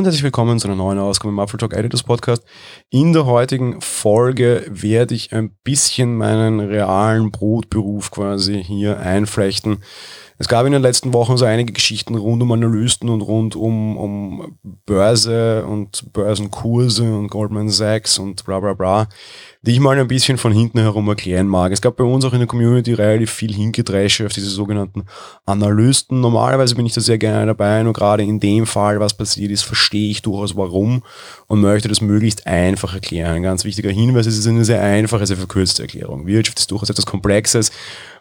und herzlich willkommen zu einer neuen Ausgabe im Apple Talk Editors Podcast. In der heutigen Folge werde ich ein bisschen meinen realen Brotberuf quasi hier einflechten. Es gab in den letzten Wochen so einige Geschichten rund um Analysten und rund um, um Börse und Börsenkurse und Goldman Sachs und bla bla bla, die ich mal ein bisschen von hinten herum erklären mag. Es gab bei uns auch in der Community relativ viel Hingedresche auf diese sogenannten Analysten. Normalerweise bin ich da sehr gerne dabei, nur gerade in dem Fall, was passiert ist, verstehe ich durchaus warum und möchte das möglichst einfach erklären. Ein ganz wichtiger Hinweis, es ist eine sehr einfache, sehr verkürzte Erklärung. Wirtschaft ist durchaus etwas Komplexes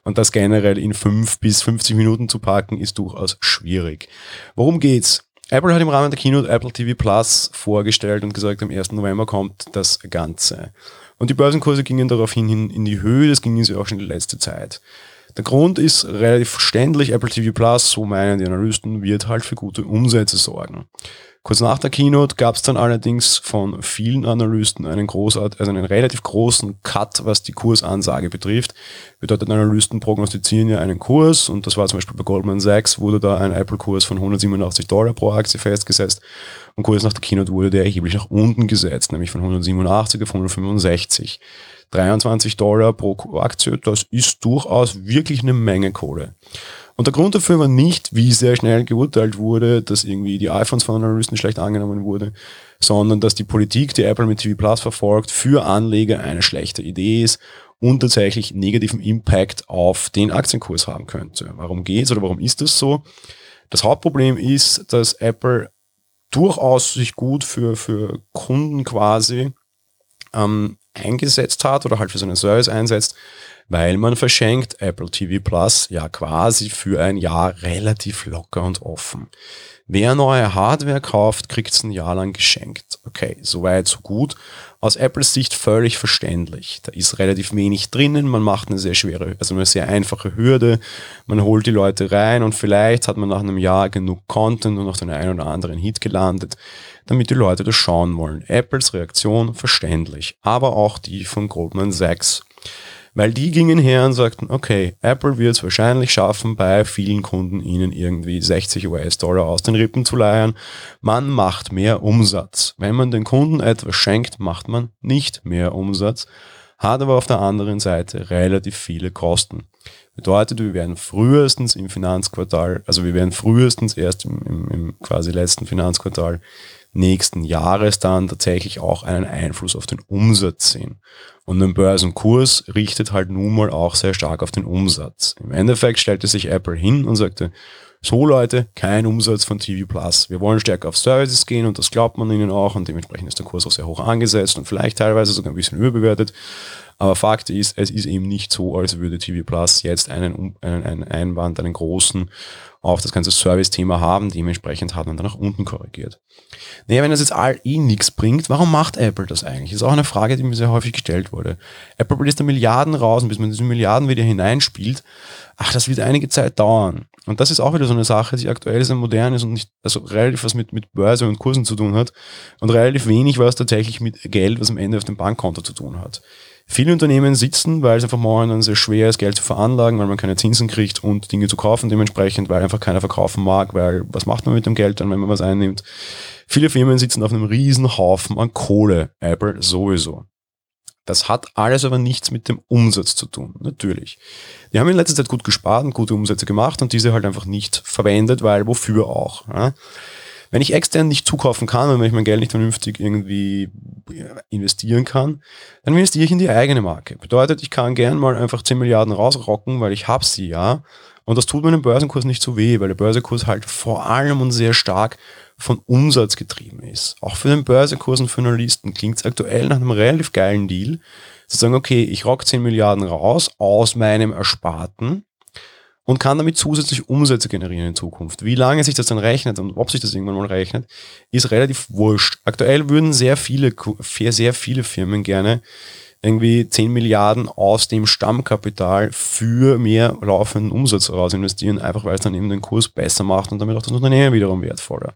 und das generell in fünf bis 50 Minuten zu packen, ist durchaus schwierig. Worum geht's? Apple hat im Rahmen der Keynote Apple TV Plus vorgestellt und gesagt, am 1. November kommt das Ganze. Und die Börsenkurse gingen daraufhin in die Höhe, das ging sie auch schon die letzte Zeit. Der Grund ist relativ verständlich, Apple TV Plus, so meinen die Analysten, wird halt für gute Umsätze sorgen. Kurz nach der Keynote gab es dann allerdings von vielen Analysten einen großart, also einen relativ großen Cut, was die Kursansage betrifft. Bedeutet, Analysten prognostizieren ja einen Kurs und das war zum Beispiel bei Goldman Sachs wurde da ein Apple-Kurs von 187 Dollar pro Aktie festgesetzt und kurz nach der Keynote wurde der erheblich nach unten gesetzt, nämlich von 187 auf 165. 23 Dollar pro Aktie, das ist durchaus wirklich eine Menge Kohle. Und der Grund dafür war nicht, wie sehr schnell geurteilt wurde, dass irgendwie die iPhones von Analysten schlecht angenommen wurde, sondern dass die Politik, die Apple mit TV Plus verfolgt, für Anleger eine schlechte Idee ist und tatsächlich negativen Impact auf den Aktienkurs haben könnte. Warum geht's oder warum ist das so? Das Hauptproblem ist, dass Apple durchaus sich gut für, für Kunden quasi ähm, eingesetzt hat oder halt für seinen Service einsetzt, weil man verschenkt Apple TV Plus ja quasi für ein Jahr relativ locker und offen. Wer neue Hardware kauft, kriegt es ein Jahr lang geschenkt. Okay, soweit, so gut. Aus Apples Sicht völlig verständlich. Da ist relativ wenig drinnen, man macht eine sehr schwere, also eine sehr einfache Hürde, man holt die Leute rein und vielleicht hat man nach einem Jahr genug Content und noch den einen oder anderen Hit gelandet, damit die Leute das schauen wollen. Apples Reaktion verständlich, aber auch die von Goldman Sachs weil die gingen her und sagten, okay, Apple wird es wahrscheinlich schaffen, bei vielen Kunden ihnen irgendwie 60 US-Dollar aus den Rippen zu leiern. Man macht mehr Umsatz. Wenn man den Kunden etwas schenkt, macht man nicht mehr Umsatz, hat aber auf der anderen Seite relativ viele Kosten. Bedeutet, wir werden frühestens im Finanzquartal, also wir werden frühestens erst im, im, im quasi letzten Finanzquartal nächsten Jahres dann tatsächlich auch einen Einfluss auf den Umsatz sehen. Und ein Börsenkurs richtet halt nun mal auch sehr stark auf den Umsatz. Im Endeffekt stellte sich Apple hin und sagte, so Leute, kein Umsatz von TV Plus. Wir wollen stärker auf Services gehen und das glaubt man ihnen auch und dementsprechend ist der Kurs auch sehr hoch angesetzt und vielleicht teilweise sogar ein bisschen überbewertet. Aber Fakt ist, es ist eben nicht so, als würde TV Plus jetzt einen, einen, einen Einwand, einen großen auf das ganze Service-Thema haben. Dementsprechend hat man dann nach unten korrigiert. Naja, wenn das jetzt all eh nichts bringt, warum macht Apple das eigentlich? Das ist auch eine Frage, die mir sehr häufig gestellt wurde. Apple bläst da Milliarden raus und bis man diese Milliarden wieder hineinspielt, ach, das wird einige Zeit dauern. Und das ist auch wieder so eine Sache, die aktuell sehr modern ist und nicht, also relativ was mit, mit Börse und Kursen zu tun hat und relativ wenig was tatsächlich mit Geld, was am Ende auf dem Bankkonto zu tun hat. Viele Unternehmen sitzen, weil es einfach momentan sehr schwer ist, Geld zu veranlagen, weil man keine Zinsen kriegt und Dinge zu kaufen dementsprechend, weil einfach keiner verkaufen mag, weil was macht man mit dem Geld dann, wenn man was einnimmt? Viele Firmen sitzen auf einem riesen Haufen an Kohle, Apple sowieso. Das hat alles aber nichts mit dem Umsatz zu tun, natürlich. Die haben in letzter Zeit gut gespart und gute Umsätze gemacht und diese halt einfach nicht verwendet, weil wofür auch. Ja? Wenn ich extern nicht zukaufen kann und wenn ich mein Geld nicht vernünftig irgendwie investieren kann, dann investiere ich in die eigene Marke. Bedeutet, ich kann gern mal einfach 10 Milliarden rausrocken, weil ich habe sie ja. Und das tut meinem Börsenkurs nicht so weh, weil der Börsenkurs halt vor allem und sehr stark von Umsatz getrieben ist. Auch für den Börsenkurs und für Analysten klingt es aktuell nach einem relativ geilen Deal, zu sagen, okay, ich rock 10 Milliarden raus aus meinem Ersparten und kann damit zusätzlich Umsätze generieren in Zukunft. Wie lange sich das dann rechnet und ob sich das irgendwann mal rechnet, ist relativ wurscht. Aktuell würden sehr viele, sehr viele Firmen gerne irgendwie 10 Milliarden aus dem Stammkapital für mehr laufenden Umsatz raus investieren, einfach weil es dann eben den Kurs besser macht und damit auch das Unternehmen wiederum wertvoller.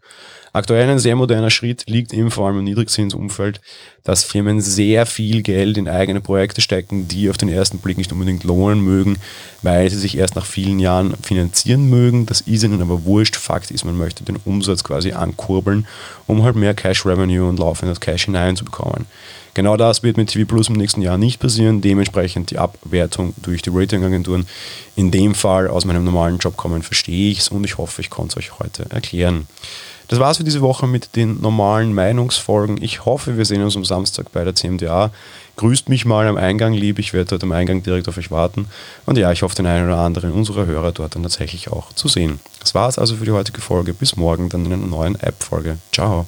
Aktuell ein sehr moderner Schritt liegt eben vor allem im Niedrigzinsumfeld, dass Firmen sehr viel Geld in eigene Projekte stecken, die auf den ersten Blick nicht unbedingt lohnen mögen, weil sie sich erst nach vielen Jahren finanzieren mögen. Das ist ihnen aber wurscht. Fakt ist, man möchte den Umsatz quasi ankurbeln, um halt mehr Cash Revenue und laufendes Cash hineinzubekommen. Genau das wird mit TV Plus im nächsten Jahr nicht passieren. Dementsprechend die Abwertung durch die Ratingagenturen in dem Fall aus meinem normalen Job kommen, verstehe ich es und ich hoffe, ich konnte es euch heute erklären. Das war's für diese Woche mit den normalen Meinungsfolgen. Ich hoffe, wir sehen uns am Samstag bei der CMDA. Grüßt mich mal am Eingang lieb, ich werde dort am Eingang direkt auf euch warten. Und ja, ich hoffe, den einen oder anderen unserer Hörer dort dann tatsächlich auch zu sehen. Das war's also für die heutige Folge. Bis morgen dann in einer neuen App-Folge. Ciao.